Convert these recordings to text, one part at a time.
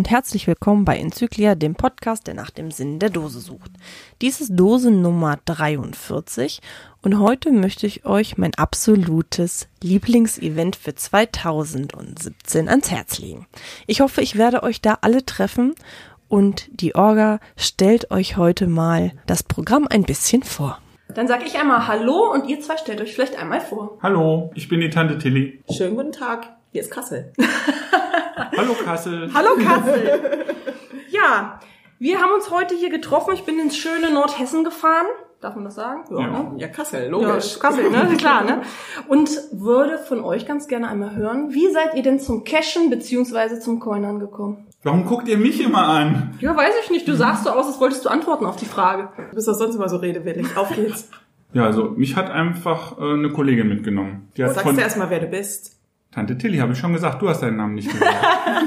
Und herzlich willkommen bei Enzyklia, dem Podcast, der nach dem Sinn der Dose sucht. Dies ist Dose Nummer 43 und heute möchte ich euch mein absolutes Lieblingsevent für 2017 ans Herz legen. Ich hoffe, ich werde euch da alle treffen und die Orga stellt euch heute mal das Programm ein bisschen vor. Dann sage ich einmal Hallo und ihr zwei stellt euch vielleicht einmal vor. Hallo, ich bin die Tante Tilly. Schönen guten Tag. Hier ist Kassel. Hallo Kassel. Hallo Kassel. ja, wir haben uns heute hier getroffen. Ich bin ins schöne Nordhessen gefahren. Darf man das sagen? Ja, ne? ja Kassel, logisch. Ja, Kassel, ne? Klar, ne? Und würde von euch ganz gerne einmal hören, wie seid ihr denn zum Cashen beziehungsweise zum Coinern gekommen? Warum guckt ihr mich immer an? Ja, weiß ich nicht. Du sagst so aus, als wolltest du antworten auf die Frage. Du bist doch sonst immer so redewillig. Auf geht's. Ja, also mich hat einfach äh, eine Kollegin mitgenommen. Die hat Sagst von du erstmal, wer du bist. Tante Tilly, habe ich schon gesagt, du hast deinen Namen nicht gesagt.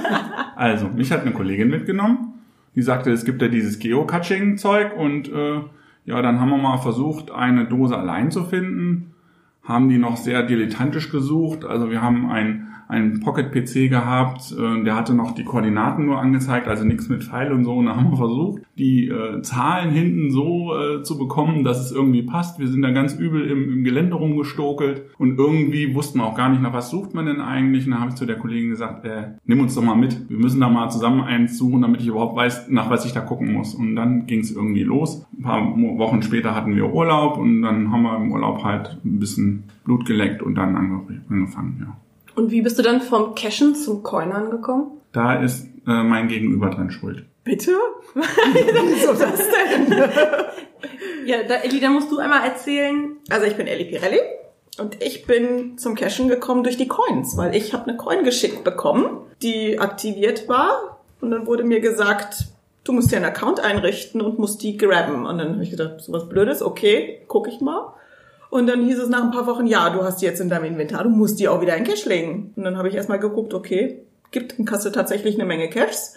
also, mich hat eine Kollegin mitgenommen. Die sagte, es gibt ja dieses Geocaching-Zeug und äh, ja, dann haben wir mal versucht, eine Dose allein zu finden. Haben die noch sehr dilettantisch gesucht. Also wir haben ein einen Pocket-PC gehabt, äh, der hatte noch die Koordinaten nur angezeigt, also nichts mit Pfeil und so. Und da haben wir versucht, die äh, Zahlen hinten so äh, zu bekommen, dass es irgendwie passt. Wir sind da ganz übel im, im Gelände rumgestokelt und irgendwie wussten wir auch gar nicht, nach was sucht man denn eigentlich. Und da habe ich zu der Kollegin gesagt, äh, nimm uns doch mal mit. Wir müssen da mal zusammen eins suchen, damit ich überhaupt weiß, nach was ich da gucken muss. Und dann ging es irgendwie los. Ein paar Wochen später hatten wir Urlaub und dann haben wir im Urlaub halt ein bisschen Blut geleckt und dann angefangen, ja. Und wie bist du dann vom Cashen zum Coinern gekommen? Da ist äh, mein Gegenüber dran schuld. Bitte? Wieso das denn? ja, da, Elli, da musst du einmal erzählen. Also ich bin Elli Pirelli und ich bin zum Cashen gekommen durch die Coins, weil ich habe eine Coin geschickt bekommen, die aktiviert war und dann wurde mir gesagt, du musst dir einen Account einrichten und musst die grabben. Und dann habe ich gedacht, sowas Blödes, okay, guck ich mal. Und dann hieß es nach ein paar Wochen, ja, du hast die jetzt in deinem Inventar, du musst die auch wieder in Cash legen. Und dann habe ich erstmal geguckt, okay, gibt in Kassel tatsächlich eine Menge Caches.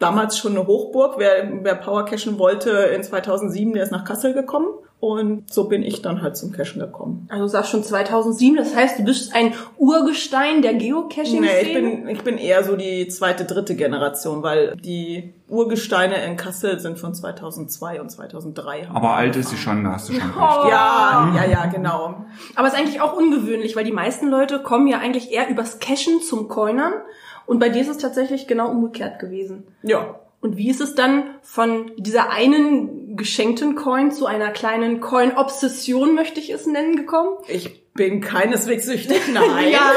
Damals schon eine Hochburg. Wer, wer Power cashen wollte in 2007, der ist nach Kassel gekommen. Und so bin ich dann halt zum Cashen gekommen. Also du sagst schon 2007, das heißt, du bist ein Urgestein der Geocaching-Szene? Nee, ich bin, ich bin eher so die zweite, dritte Generation, weil die Urgesteine in Kassel sind von 2002 und 2003. Aber alt ist sie schon, da hast du schon recht. Oh. Ja, ja, ja, genau. Aber es ist eigentlich auch ungewöhnlich, weil die meisten Leute kommen ja eigentlich eher übers Cashen zum Coinern. Und bei dir ist es tatsächlich genau umgekehrt gewesen. Ja. Und wie ist es dann von dieser einen geschenkten Coin zu einer kleinen Coin-Obsession, möchte ich es nennen, gekommen? Ich bin keineswegs süchtig, nein. ja,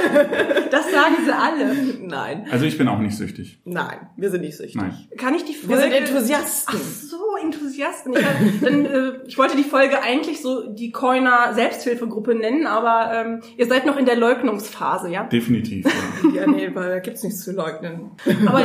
das sagen sie alle. Nein. Also ich bin auch nicht süchtig. Nein, wir sind nicht süchtig. Nein. Kann ich die Folge... Wir sind Enthusiasten. Ach so, Enthusiasten. Ich, dann, äh, ich wollte die Folge eigentlich so die Coiner Selbsthilfegruppe nennen, aber ähm, ihr seid noch in der Leugnungsphase, ja? Definitiv. Ja, ja nee, weil da gibt's nichts zu leugnen. Aber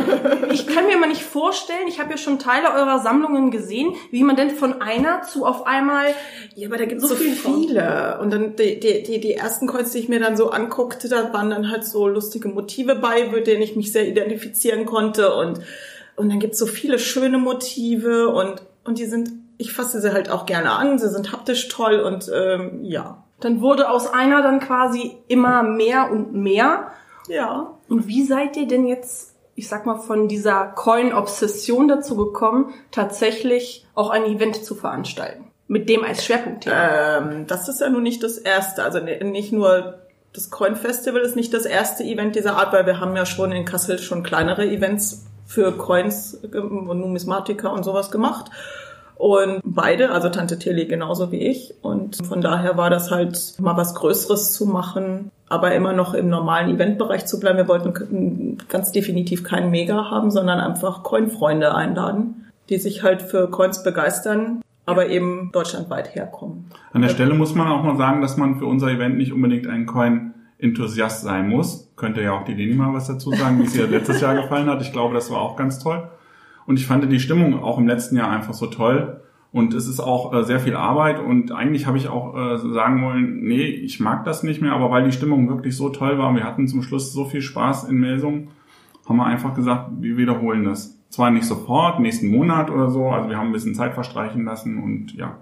ich kann mir mal nicht vorstellen, ich habe ja schon Teile eurer Sammlungen gesehen, wie man denn von einer zu auf einmal... Ja, aber da gibt's so, so viele. Und dann die, die, die die ersten Coins, die ich mir dann so anguckte, da waren dann halt so lustige Motive bei, mit denen ich mich sehr identifizieren konnte und und dann gibt's so viele schöne Motive und und die sind, ich fasse sie halt auch gerne an, sie sind haptisch toll und ähm, ja. Dann wurde aus einer dann quasi immer mehr und mehr. Ja. Und wie seid ihr denn jetzt, ich sag mal, von dieser Coin-Obsession dazu gekommen, tatsächlich auch ein Event zu veranstalten? Mit dem als Schwerpunktthema? Ähm, das ist ja nun nicht das erste. Also nicht nur das Coin Festival ist nicht das erste Event dieser Art, weil wir haben ja schon in Kassel schon kleinere Events für Coins und Numismatiker und sowas gemacht. Und beide, also Tante Tilly genauso wie ich. Und von daher war das halt mal was Größeres zu machen, aber immer noch im normalen Eventbereich zu bleiben. Wir wollten ganz definitiv keinen Mega haben, sondern einfach Coin-Freunde einladen, die sich halt für Coins begeistern aber eben deutschlandweit herkommen. An der Stelle muss man auch mal sagen, dass man für unser Event nicht unbedingt ein Coin-Enthusiast sein muss. Könnte ja auch die Leni mal was dazu sagen, wie es ihr letztes Jahr gefallen hat. Ich glaube, das war auch ganz toll. Und ich fand die Stimmung auch im letzten Jahr einfach so toll. Und es ist auch äh, sehr viel Arbeit und eigentlich habe ich auch äh, sagen wollen, nee, ich mag das nicht mehr, aber weil die Stimmung wirklich so toll war und wir hatten zum Schluss so viel Spaß in Melsung, haben wir einfach gesagt, wir wiederholen das. Zwar nicht sofort, nächsten Monat oder so, also wir haben ein bisschen Zeit verstreichen lassen und ja.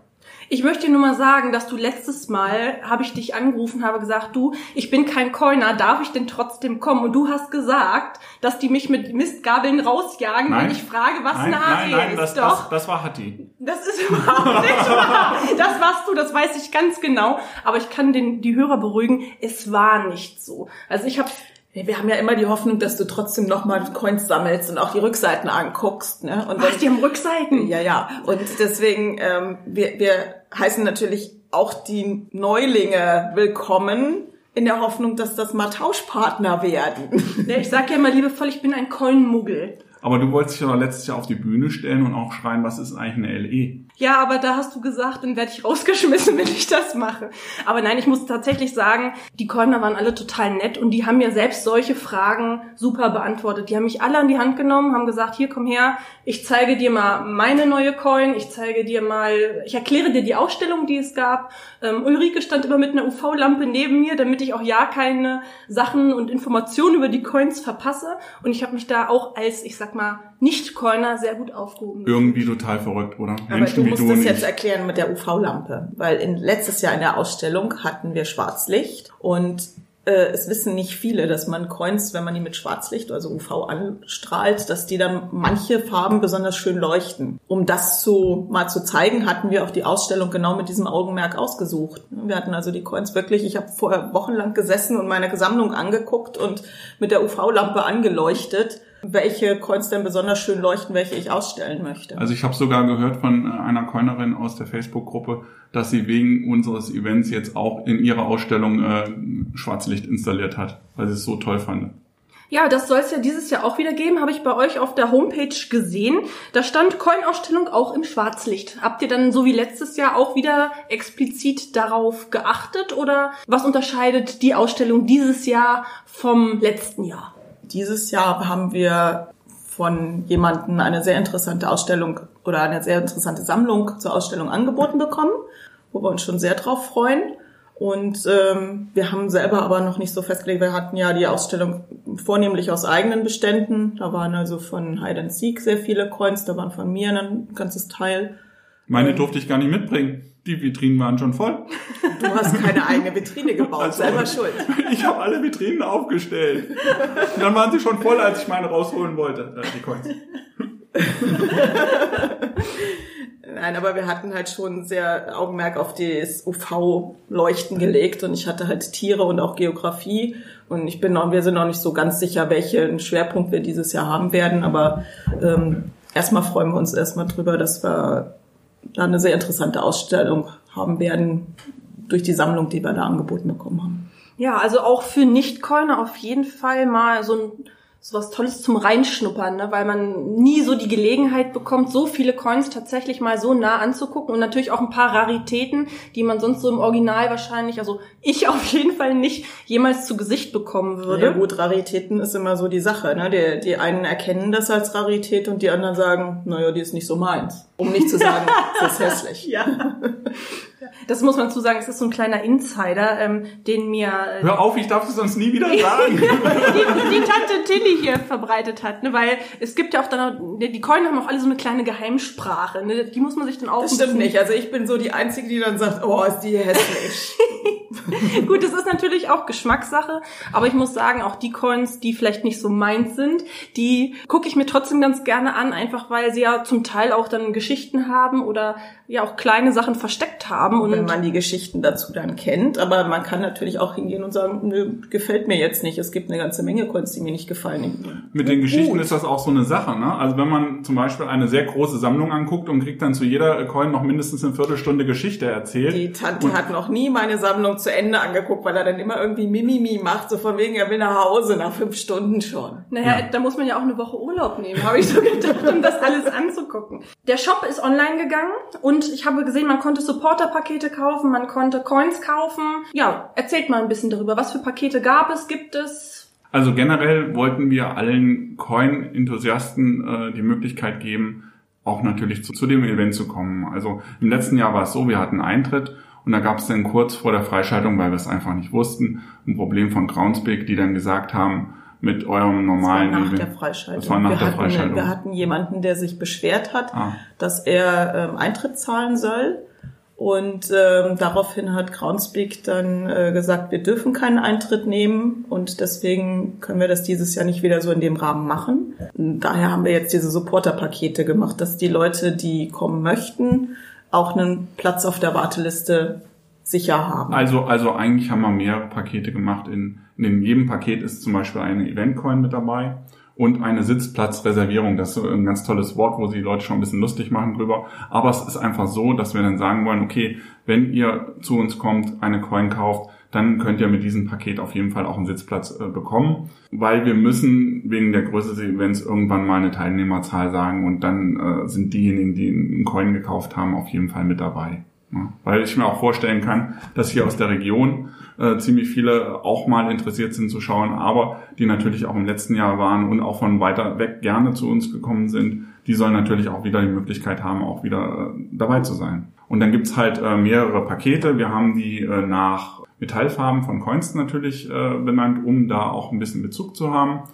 Ich möchte dir nur mal sagen, dass du letztes Mal, habe ich dich angerufen, habe gesagt, du, ich bin kein Coiner, darf ich denn trotzdem kommen? Und du hast gesagt, dass die mich mit Mistgabeln rausjagen, Nein. wenn ich frage, was Nein, eine nein, nein, ist. das, Doch. das, das war Hatti. Das ist überhaupt nicht wahr. Das warst du, das weiß ich ganz genau. Aber ich kann den, die Hörer beruhigen, es war nicht so. Also ich habe Wir haben ja immer die Hoffnung, dass du trotzdem nochmal Coins sammelst und auch die Rückseiten anguckst. Ne? Und was, die haben Rückseiten. Ja, ja. Und deswegen, ähm, wir, wir heißen natürlich auch die Neulinge willkommen in der Hoffnung, dass das mal Tauschpartner werden. Ja, Ich sag ja immer liebevoll, ich bin ein Coin-Muggel. Aber du wolltest dich ja letztes Jahr auf die Bühne stellen und auch schreien, was ist eigentlich eine LE? Ja, aber da hast du gesagt, dann werde ich rausgeschmissen, wenn ich das mache. Aber nein, ich muss tatsächlich sagen, die Coiner waren alle total nett und die haben mir selbst solche Fragen super beantwortet. Die haben mich alle an die Hand genommen, haben gesagt, hier komm her, ich zeige dir mal meine neue Coin, ich zeige dir mal, ich erkläre dir die Ausstellung, die es gab. Ähm, Ulrike stand immer mit einer UV-Lampe neben mir, damit ich auch ja keine Sachen und Informationen über die Coins verpasse. Und ich habe mich da auch als, ich sag mal, Nicht-Coiner sehr gut aufgehoben. Irgendwie total verrückt, oder? Aber Menschen du musst das jetzt erklären mit der UV-Lampe, weil in, letztes Jahr in der Ausstellung hatten wir Schwarzlicht und äh, es wissen nicht viele, dass man Coins, wenn man die mit Schwarzlicht, also UV anstrahlt, dass die dann manche Farben besonders schön leuchten. Um das zu mal zu zeigen, hatten wir auch die Ausstellung genau mit diesem Augenmerk ausgesucht. Wir hatten also die Coins wirklich, ich habe vorher wochenlang gesessen und meine Sammlung angeguckt und mit der UV-Lampe angeleuchtet, welche Coins denn besonders schön leuchten, welche ich ausstellen möchte. Also ich habe sogar gehört von äh, einer Coinerin aus der Facebook-Gruppe, dass sie wegen unseres Events jetzt auch in ihrer Ausstellung äh, Schwarzlicht installiert hat, weil sie es so toll fand. Ja, das soll es ja dieses Jahr auch wieder geben, habe ich bei euch auf der Homepage gesehen. Da stand Coin-Ausstellung auch im Schwarzlicht. Habt ihr dann so wie letztes Jahr auch wieder explizit darauf geachtet oder was unterscheidet die Ausstellung dieses Jahr vom letzten Jahr? Dieses Jahr haben wir von jemandem eine sehr interessante Ausstellung oder eine sehr interessante Sammlung zur Ausstellung angeboten bekommen, wo wir uns schon sehr drauf freuen. Und ähm, wir haben selber aber noch nicht so festgelegt. Wir hatten ja die Ausstellung vornehmlich aus eigenen Beständen. Da waren also von Hide and Seek sehr viele Coins, da waren von mir ein ganzes Teil. Meine durfte ich gar nicht mitbringen. Die Vitrinen waren schon voll. Du hast keine eigene Vitrine gebaut, Also- selber schuld. Ich habe alle Vitrinen aufgestellt. Und dann waren sie schon voll, als ich meine rausholen wollte. Die Coins. Nein, aber wir hatten halt schon sehr Augenmerk auf das UV-Leuchten gelegt und ich hatte halt Tiere und auch Geografie und ich bin noch, wir sind noch nicht so ganz sicher, welchen Schwerpunkt wir dieses Jahr haben werden, aber ähm, erstmal freuen wir uns erstmal drüber, dass wir da eine sehr interessante Ausstellung haben werden durch die Sammlung, die wir da angeboten bekommen haben. Ja, also auch für Nicht-Coiner auf jeden Fall mal so ein so was Tolles zum Reinschnuppern, ne? weil man nie so die Gelegenheit bekommt, so viele Coins tatsächlich mal so nah anzugucken und natürlich auch ein paar Raritäten, die man sonst so im Original wahrscheinlich, also ich auf jeden Fall nicht jemals zu Gesicht bekommen würde. Ja gut, Raritäten ist immer so die Sache. Ne? Die, die einen erkennen das als Rarität und die anderen sagen, naja, die ist nicht so meins. Um nicht zu sagen, das ist hässlich. Ja. Das muss man zu sagen, es ist so ein kleiner Insider, ähm, den mir äh, Hör auf, ich darf das sonst nie wieder sagen. die, die Tante Tilly hier verbreitet hat, ne? weil es gibt ja auch dann, auch- die Coin haben auch alle so eine kleine Geheimsprache, ne? die muss man sich dann auch Das stimmt nicht. Also ich bin so die Einzige, die dann sagt, oh, ist die hässlich. Gut, das ist natürlich auch Geschmackssache, aber ich muss sagen, auch die Coins, die vielleicht nicht so meins sind, die gucke ich mir trotzdem ganz gerne an, einfach weil sie ja zum Teil auch dann Geschichten haben oder ja auch kleine Sachen versteckt haben und Wenn man die Geschichten dazu dann kennt. Aber man kann natürlich auch hingehen und sagen, nö, gefällt mir jetzt nicht. Es gibt eine ganze Menge Coins, die mir nicht gefallen. Mit den Geschichten Gut. ist das auch so eine Sache. Ne? Also wenn man zum Beispiel eine sehr große Sammlung anguckt und kriegt dann zu jeder Coin noch mindestens eine Viertelstunde Geschichte erzählt. Die Tante hat noch nie meine Sammlung zu Ende angeguckt, weil er dann immer irgendwie Mimimi macht, so von wegen, er will nach Hause nach fünf Stunden schon. Naja, Ja. da muss man ja auch eine Woche Urlaub nehmen, habe ich so gedacht, um das alles anzugucken. Der Shop ist online gegangen und ich habe gesehen, man konnte Supporter-Pakete kaufen, man konnte Coins kaufen. Ja, erzählt mal ein bisschen darüber. Was für Pakete gab es, gibt es? Also generell wollten wir allen Coin-Enthusiasten äh, die Möglichkeit geben, auch natürlich zu, zu dem Event zu kommen. Also im letzten Jahr war es so, wir hatten Eintritt und da gab es dann kurz vor der Freischaltung, weil wir es einfach nicht wussten, ein Problem von Groundspeak, die dann gesagt haben, mit eurem Das war normalen nach der Freischaltung. Das war nach wir, der hatten, Freischaltung. wir hatten jemanden, der sich beschwert hat, Ah. dass er ähm, Eintritt zahlen soll Und ähm, daraufhin hat Groundspeak dann äh, gesagt, wir dürfen keinen Eintritt nehmen und deswegen können wir das dieses Jahr nicht wieder so in dem Rahmen machen. Und daher haben wir jetzt diese Supporter-Pakete gemacht, dass die Leute, die kommen möchten, auch einen Platz auf der Warteliste sicher haben. Also, also eigentlich haben wir mehrere Pakete gemacht. In, in jedem Paket ist zum Beispiel eine Eventcoin mit dabei und eine Sitzplatzreservierung. Das ist ein ganz tolles Wort, wo sich die Leute schon ein bisschen lustig machen drüber. Aber es ist einfach so, dass wir dann sagen wollen, okay, wenn ihr zu uns kommt, eine Coin kauft, dann könnt ihr mit diesem Paket auf jeden Fall auch einen Sitzplatz äh, bekommen, weil wir müssen wegen der Größe des Events irgendwann mal eine Teilnehmerzahl sagen und dann äh, sind diejenigen, die einen Coin gekauft haben, auf jeden Fall mit dabei. Ja, weil ich mir auch vorstellen kann, dass hier aus der Region äh, ziemlich viele auch mal interessiert sind zu schauen, aber die natürlich auch im letzten Jahr waren und auch von weiter weg gerne zu uns gekommen sind, die sollen natürlich auch wieder die Möglichkeit haben, auch wieder äh, dabei zu sein. Und dann gibt's halt äh, mehrere Pakete. Wir haben die äh, nach Metallfarben von Coins natürlich äh, benannt, um da auch ein bisschen Bezug zu haben.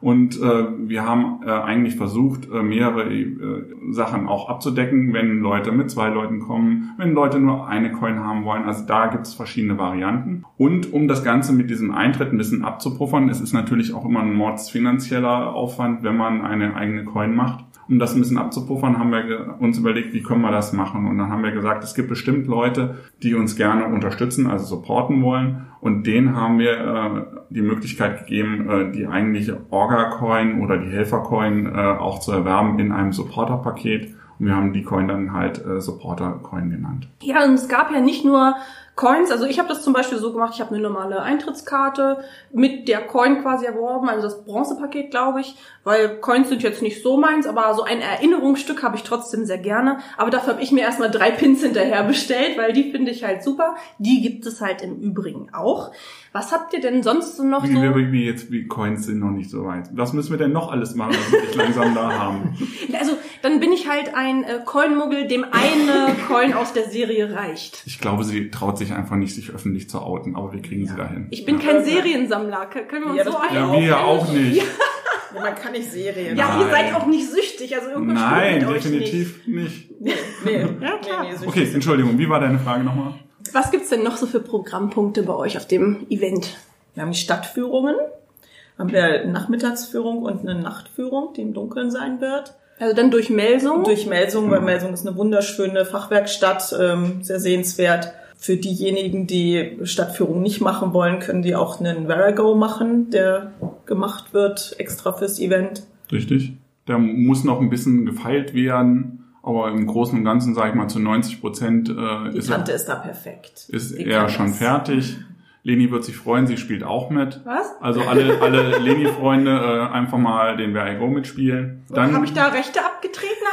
Und äh, wir haben äh, eigentlich versucht, äh, mehrere äh, Sachen auch abzudecken, wenn Leute mit zwei Leuten kommen, wenn Leute nur eine Coin haben wollen. Also da gibt es verschiedene Varianten. Und um das Ganze mit diesem Eintritt ein bisschen abzupuffern, es ist natürlich auch immer ein mordsfinanzieller Aufwand, wenn man eine eigene Coin macht um das ein bisschen abzupuffern, haben wir uns überlegt, wie können wir das machen. Und dann haben wir gesagt, es gibt bestimmt Leute, die uns gerne unterstützen, also supporten wollen. Und denen haben wir äh, die Möglichkeit gegeben, äh, die eigentliche Orga-Coin oder die Helfer-Coin äh, auch zu erwerben in einem Supporter-Paket. Und wir haben die Coin dann halt äh, Supporter-Coin genannt. Ja, und es gab ja nicht nur Coins, also ich habe das zum Beispiel so gemacht, ich habe eine normale Eintrittskarte mit der Coin quasi erworben, also das Bronzepaket, glaube ich, weil Coins sind jetzt nicht so meins, aber so ein Erinnerungsstück habe ich trotzdem sehr gerne. Aber dafür habe ich mir erstmal drei Pins hinterher bestellt, weil die finde ich halt super. Die gibt es halt im Übrigen auch. Was habt ihr denn sonst so noch wie, so? Wie, wie jetzt, wie Coins sind noch nicht so weit. Was müssen wir denn noch alles machen, was wir langsam da haben? Also, dann bin ich halt ein äh, Coin-Muggel, dem eine Coin aus der Serie reicht. Ich glaube, sie traut sich einfach nicht, sich öffentlich zu outen, aber wir kriegen ja. sie dahin. Ich bin kein Seriensammler. Können wir uns Ja, so ein Ja, wir ja auch nicht. Ja, man kann nicht Serien. ja ihr Nein. seid auch nicht süchtig, also irgendwas Nein, stimmt mit euch definitiv nicht. Nee, nee, Ja, klar. nee, nee, Okay, Entschuldigung, wie war deine Frage nochmal? nicht. Was gibt's denn noch so für Programmpunkte bei euch auf dem Event? Wir haben die Stadtführungen, haben wir eine Nachmittagsführung und eine Nachtführung, die im Dunkeln sein wird. Also dann durch Melsung? Durch Melsung, weil Melsung ist eine wunderschöne Fachwerkstatt, ähm, sehr sehenswert. Für diejenigen, die Stadtführung nicht machen wollen, können die auch einen Verago machen, der gemacht wird extra fürs Event. Richtig. Der muss noch ein bisschen gefeilt werden, aber im Großen und Ganzen, sage ich mal, zu 90 Prozent äh, Die ist, Tante er, ist da perfekt. ist Die er schon das. fertig. Leni wird sich freuen, sie spielt auch mit. Was? Also alle, alle Leni-Freunde äh, einfach mal den Where I Go mitspielen. Dann Habe ich da Rechte abgetreten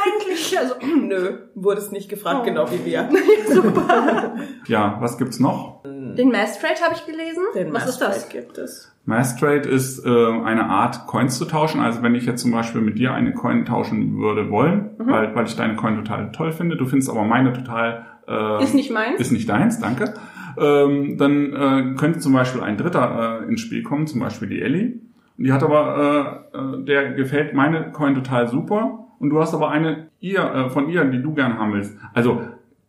eigentlich? Also, Nö, wurde es nicht gefragt, Oh. genau wie wir. super. Ja, was gibt's noch? Den Mass Trade habe ich gelesen. Den Was ist das? Mastrate gibt es. Mass Trade ist äh, eine Art, Coins zu tauschen. Also wenn ich jetzt zum Beispiel mit dir eine Coin tauschen würde wollen, Mhm. weil, weil ich deine Coin total toll finde, du findest aber meine total äh, Ist nicht meins. ist nicht deins, danke. Ähm, dann äh, könnte zum Beispiel ein Dritter äh, ins Spiel kommen, zum Beispiel die Ellie. Und die hat aber, äh, äh, der gefällt meine Coin total super. Und du hast aber eine ihr, äh, von ihr, die du gern haben willst. Also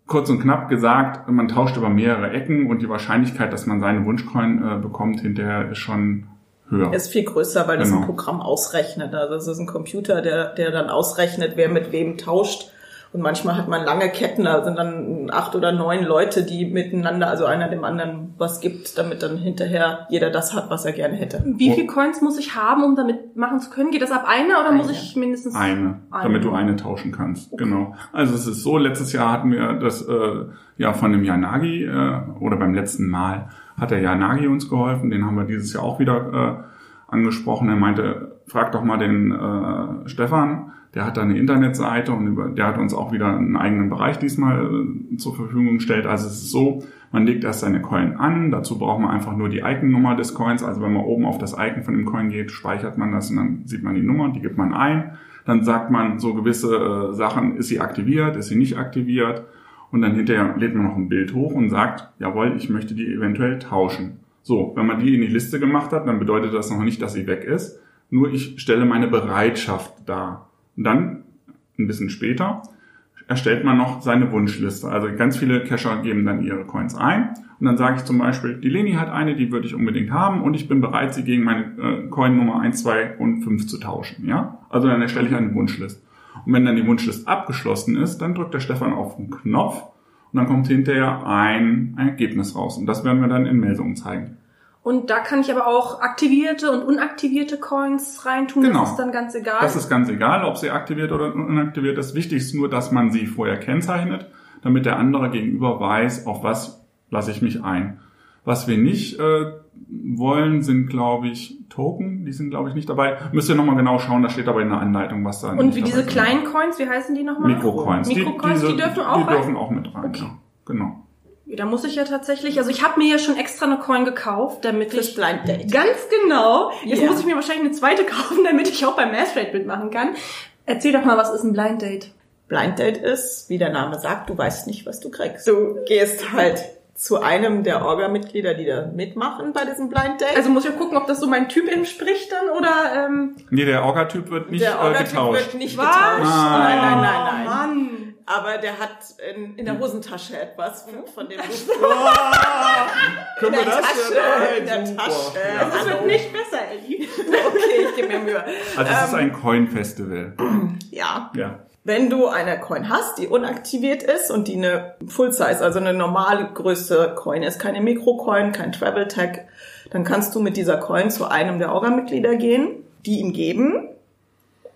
kurz und knapp gesagt, man tauscht über mehrere Ecken und die Wahrscheinlichkeit, dass man seine Wunschcoin äh, bekommt, hinterher ist schon höher. ist viel größer, weil das Genau. ein Programm ausrechnet. Also es ist ein Computer, der, der dann ausrechnet, wer mit wem tauscht. Und manchmal hat man lange Ketten, da sind dann acht oder neun Leute, die miteinander, also einer dem anderen was gibt, damit dann hinterher jeder das hat, was er gerne hätte. Wie viel Coins muss ich haben, um damit machen zu können? Geht das ab einer oder muss Eine. ich mindestens Eine, Eine. damit du eine tauschen kannst. Genau. Also es ist so, letztes Jahr hatten wir das äh, ja von dem Yanagi äh, oder beim letzten Mal hat der Yanagi uns geholfen. Den haben wir dieses Jahr auch wieder äh, angesprochen. Er meinte, frag doch mal den äh, Stefan. Der hat da eine Internetseite und über, der hat uns auch wieder einen eigenen Bereich diesmal äh, zur Verfügung gestellt. Also es ist so, man legt erst seine Coin an, dazu braucht man einfach nur die Icon-Nummer des Coins. Also wenn man oben auf das Icon von dem Coin geht, speichert man das und dann sieht man die Nummer, die gibt man ein. Dann sagt man so gewisse äh, Sachen, ist sie aktiviert, ist sie nicht aktiviert. Und dann hinterher lädt man noch ein Bild hoch und sagt, jawohl, ich möchte die eventuell tauschen. So, wenn man die in die Liste gemacht hat, dann bedeutet das noch nicht, dass sie weg ist. Nur ich stelle meine Bereitschaft dar. Und dann, ein bisschen später, erstellt man noch seine Wunschliste. Also ganz viele Cacher geben dann ihre Coins ein und dann sage ich zum Beispiel, die Leni hat eine, die würde ich unbedingt haben und ich bin bereit, sie gegen meine äh, Coin Nummer 1, 2 und 5 zu tauschen. Ja? Also dann erstelle ich eine Wunschliste. Und wenn dann die Wunschliste abgeschlossen ist, dann drückt der Stefan auf den Knopf und dann kommt hinterher ein, ein Ergebnis raus. Und das werden wir dann in Meldungen zeigen. Und da kann ich aber auch aktivierte und unaktivierte Coins reintun. Genau. Das ist dann ganz egal. Das ist ganz egal, ob sie aktiviert oder unaktiviert ist. Wichtig ist nur, dass man sie vorher kennzeichnet, damit der andere gegenüber weiß, auf was lasse ich mich ein. Was wir nicht äh, wollen, sind, glaube ich, Token. Die sind, glaube ich, nicht dabei. Müsst ihr nochmal genau schauen, da steht aber in der Anleitung, was da und nicht wie diese ist. kleinen Coins, wie heißen die nochmal? Mikrocoins. Mikrocoins, die, dürfen auch Die rein? dürfen auch mit rein, Okay. ja. Genau. Da muss ich ja tatsächlich, also ich habe mir ja schon extra eine Coin gekauft, damit Fürs ich Blind Date. ganz genau. Jetzt Ja. muss ich mir wahrscheinlich eine zweite kaufen, damit ich auch beim Mass Rate mitmachen kann. Erzähl doch mal, was ist ein Blind Date? Blind Date ist, wie der Name sagt, du weißt nicht, was du kriegst. Du gehst halt zu einem der Orga-Mitglieder, die da mitmachen bei diesem Blind Date. Also muss ich auch gucken, ob das so mein Typ entspricht dann oder ähm, Nee, der Orga-Typ wird nicht der äh, Orga-Typ getauscht. wird nicht Was? getauscht. Nein, nein, nein, nein. Oh, Mann. Aber der hat in, in der Hosentasche etwas, von dem du Können in wir der das Tasche, denn? in der Tasche. super. Das wird nicht besser, Ellie. Okay, ich gebe mir Mühe. Also es ist Ähm, ein Coin-Festival. Ja, Ja. Wenn du eine Coin hast, die unaktiviert ist und die eine Full Size, also eine normale Größe Coin ist, keine Mikrocoin, kein Travel Tag, dann kannst du mit dieser Coin zu einem der Orga-Mitglieder gehen, die ihm geben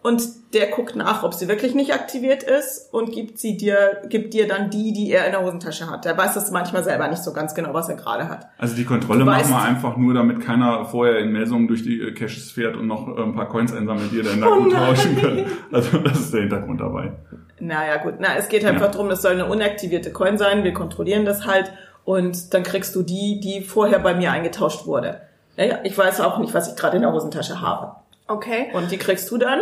und der guckt nach, ob sie wirklich nicht aktiviert ist und gibt sie dir, gibt dir dann die, die er in der Hosentasche hat. Der weiß das manchmal selber nicht so ganz genau, was er gerade hat. Also die Kontrolle Du machen weißt- wir einfach nur, damit keiner vorher in Melsungen durch die äh, Caches fährt und noch äh, ein paar Coins einsammelt, die ihr dann da Oh gut nein. tauschen könnt. Also das ist der Hintergrund dabei. Naja, gut. Na, es geht einfach Ja. drum, es soll eine unaktivierte Coin sein. Wir kontrollieren das halt. Und dann kriegst du die, die vorher bei mir eingetauscht wurde. Naja, ich weiß auch nicht, was ich gerade in der Hosentasche habe. Okay. Und die kriegst du dann.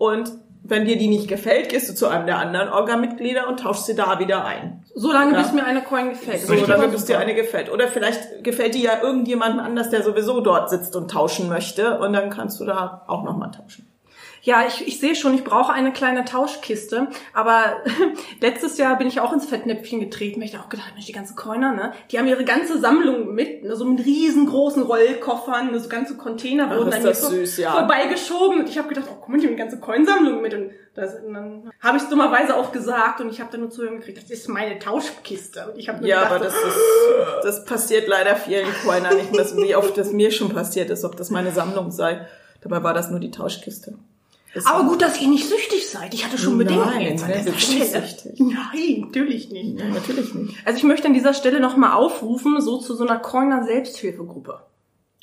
Und wenn dir die nicht gefällt, gehst du zu einem der anderen Orga-Mitglieder und tauschst sie da wieder ein. So lange, Ja. bis mir eine Coin gefällt. So, Richtig. lange bis dir eine gefällt. Oder vielleicht gefällt die ja irgendjemandem anders, der sowieso dort sitzt und tauschen möchte. Und dann kannst du da auch nochmal tauschen. Ja, ich, ich sehe schon, ich brauche eine kleine Tauschkiste. Aber letztes Jahr bin ich auch ins Fettnäpfchen getreten, weil ich da auch gedacht Mensch, die ganzen Coiner, ne? Die haben ihre ganze Sammlung mit, ne, so mit riesengroßen Rollkoffern, ne, so ganze Container Ach, wurden ist an mir vor- süß, ja. vorbeigeschoben. Und ich habe gedacht, oh, komm die haben die ganze Coinsammlung mit. Und, das, und dann habe ich es dummerweise auch gesagt und ich habe dann nur zu ihm gekriegt, das ist meine Tauschkiste. Und ich habe Ja, gedacht, aber das so, ist, das passiert leider vielen Coinern nicht mehr, wie oft das mir schon passiert ist, ob das meine Sammlung sei. Dabei war das nur die Tauschkiste. Das aber gut, dass ihr nicht süchtig seid. Ich hatte schon Bedenken jetzt an dieser Stelle. Nein, natürlich nicht. Nein, natürlich nicht. Also ich möchte an dieser Stelle nochmal aufrufen, so zu so einer Coiner Selbsthilfegruppe.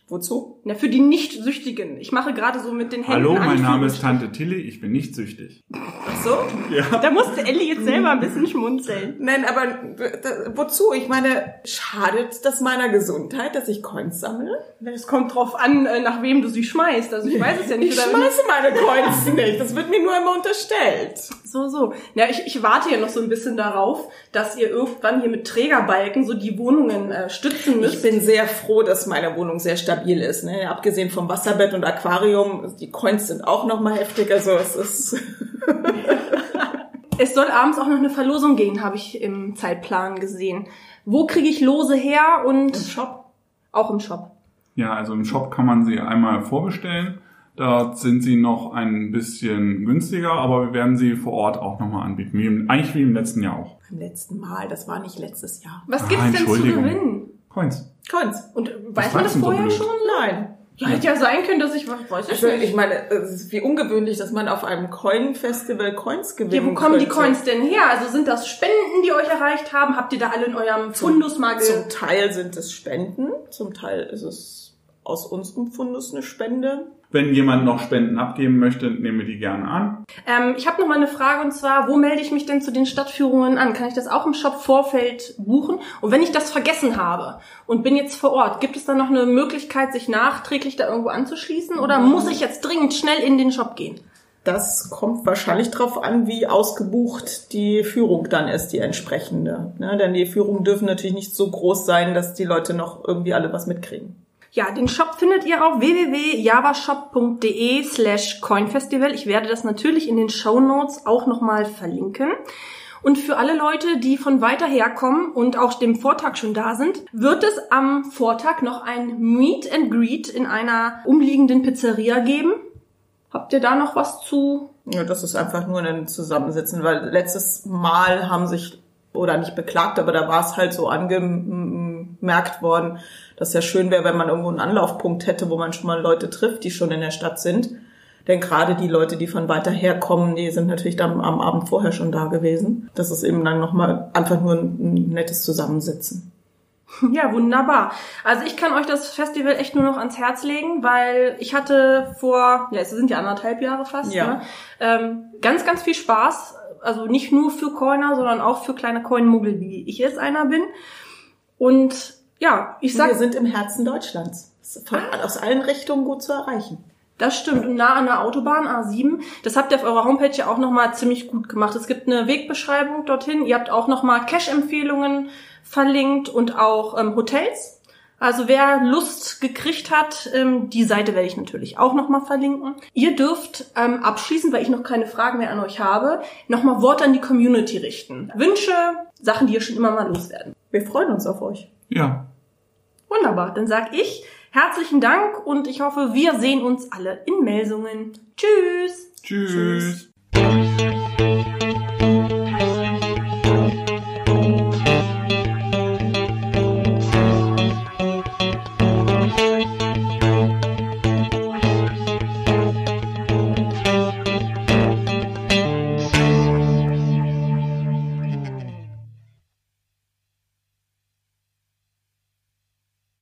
Wozu? Na, für die Nicht-Süchtigen. Ich mache gerade so mit den Händen Hallo, mein Name ist. Tante Tilly, ich bin nicht süchtig. Ach so? Da musste Ellie jetzt selber ein bisschen schmunzeln. Nein, aber äh, wozu? Ich meine, schadet das meiner Gesundheit, dass ich Coins sammle? Es kommt drauf an, äh, nach wem du sie schmeißt. Also ich weiß es ja nicht. Ich schmeiße meine Coins nicht. Das wird mir nur immer unterstellt. So, so. Ja, ich, ich warte ja noch so ein bisschen darauf, dass ihr irgendwann hier mit Trägerbalken so die Wohnungen äh, stützen müsst. Ich bin sehr froh, dass meine Wohnung sehr stabil ist. Ne? Abgesehen vom Wasserbett und Aquarium, die Coins sind auch noch mal heftig. Also es ist Es soll abends auch noch eine Verlosung gehen, habe ich im Zeitplan gesehen. Wo kriege ich Lose her und im Shop. auch im Shop? Ja, also im Shop kann man sie einmal vorbestellen. Dort sind sie noch ein bisschen günstiger, aber wir werden sie vor Ort auch nochmal anbieten. Wie im, eigentlich wie im letzten Jahr auch. Beim letzten Mal, das war nicht letztes Jahr. Was Ah, gibt's denn zu gewinnen? Coins. Coins. Und äh, weiß man das so vorher blöd. schon? Nein. Ja, hätte ja sein können, dass ich weiß ich Also nicht. ich meine, es ist wie ungewöhnlich, dass man auf einem Coin-Festival Coins Ja, gewinnen wo kommen die könnte. Coins denn her? Also sind das Spenden, die euch erreicht haben? Habt ihr da alle in eurem Fundus mal Zum Teil sind es Spenden, zum Teil ist es aus unserem Fundus eine Spende. Wenn jemand noch Spenden abgeben möchte, nehmen wir die gerne an. ähm, Ich habe noch mal eine Frage und zwar, wo melde ich mich denn zu den Stadtführungen an? Kann ich das auch im Shop Vorfeld buchen? Und wenn ich das vergessen habe und bin jetzt vor Ort, gibt es dann noch eine Möglichkeit, sich nachträglich da irgendwo anzuschließen? Oder muss ich jetzt dringend schnell in den Shop gehen? Das kommt wahrscheinlich drauf an, wie ausgebucht die Führung dann ist, die entsprechende. Ne? Denn die Führungen dürfen natürlich nicht so groß sein, dass die Leute noch irgendwie alle was mitkriegen. Ja, den Shop findet ihr auf www.javashop.de slash coinfestival. Ich werde das natürlich in den Show Notes auch nochmal verlinken. Und für alle Leute, die von weiter her kommen und auch dem Vortag schon da sind, wird es am Vortag noch ein Meet and Greet in einer umliegenden Pizzeria geben. Habt ihr da noch was zu? Ja, das ist einfach nur ein Zusammensitzen, weil letztes Mal haben sich, oder nicht beklagt, aber da war es halt so angemerkt worden, dass ja schön wäre, wenn man irgendwo einen Anlaufpunkt hätte, wo man schon mal Leute trifft, die schon in der Stadt sind. Denn gerade die Leute, die von weiter her kommen, die sind natürlich dann am Abend vorher schon da gewesen. Das ist eben dann nochmal einfach nur ein nettes Zusammensitzen. Ja, wunderbar. Also ich kann euch das Festival echt nur noch ans Herz legen, weil ich hatte vor, ja, es sind ja anderthalb Jahre fast, Ja. ne? ähm, ganz, ganz viel Spaß. Also nicht nur für Coiner, sondern auch für kleine Coinmuggel, wie ich jetzt einer bin. Und ja, ich sag, Wir sind im Herzen Deutschlands. Von, aus allen Richtungen gut zu erreichen. Das stimmt, und nah an der Autobahn A7. Das habt ihr auf eurer Homepage ja auch nochmal ziemlich gut gemacht. Es gibt eine Wegbeschreibung dorthin. Ihr habt auch nochmal Cash-Empfehlungen verlinkt und auch ähm, Hotels. Also wer Lust gekriegt hat, ähm, die Seite werde ich natürlich auch nochmal verlinken. Ihr dürft ähm, abschließend, weil ich noch keine Fragen mehr an euch habe, nochmal Worte an die Community richten. Wünsche, Sachen, die ihr schon immer mal loswerden. Wir freuen uns auf euch. Ja. Wunderbar, dann sag ich herzlichen Dank und ich hoffe, wir sehen uns alle in Melsungen. Tschüss! Tschüss.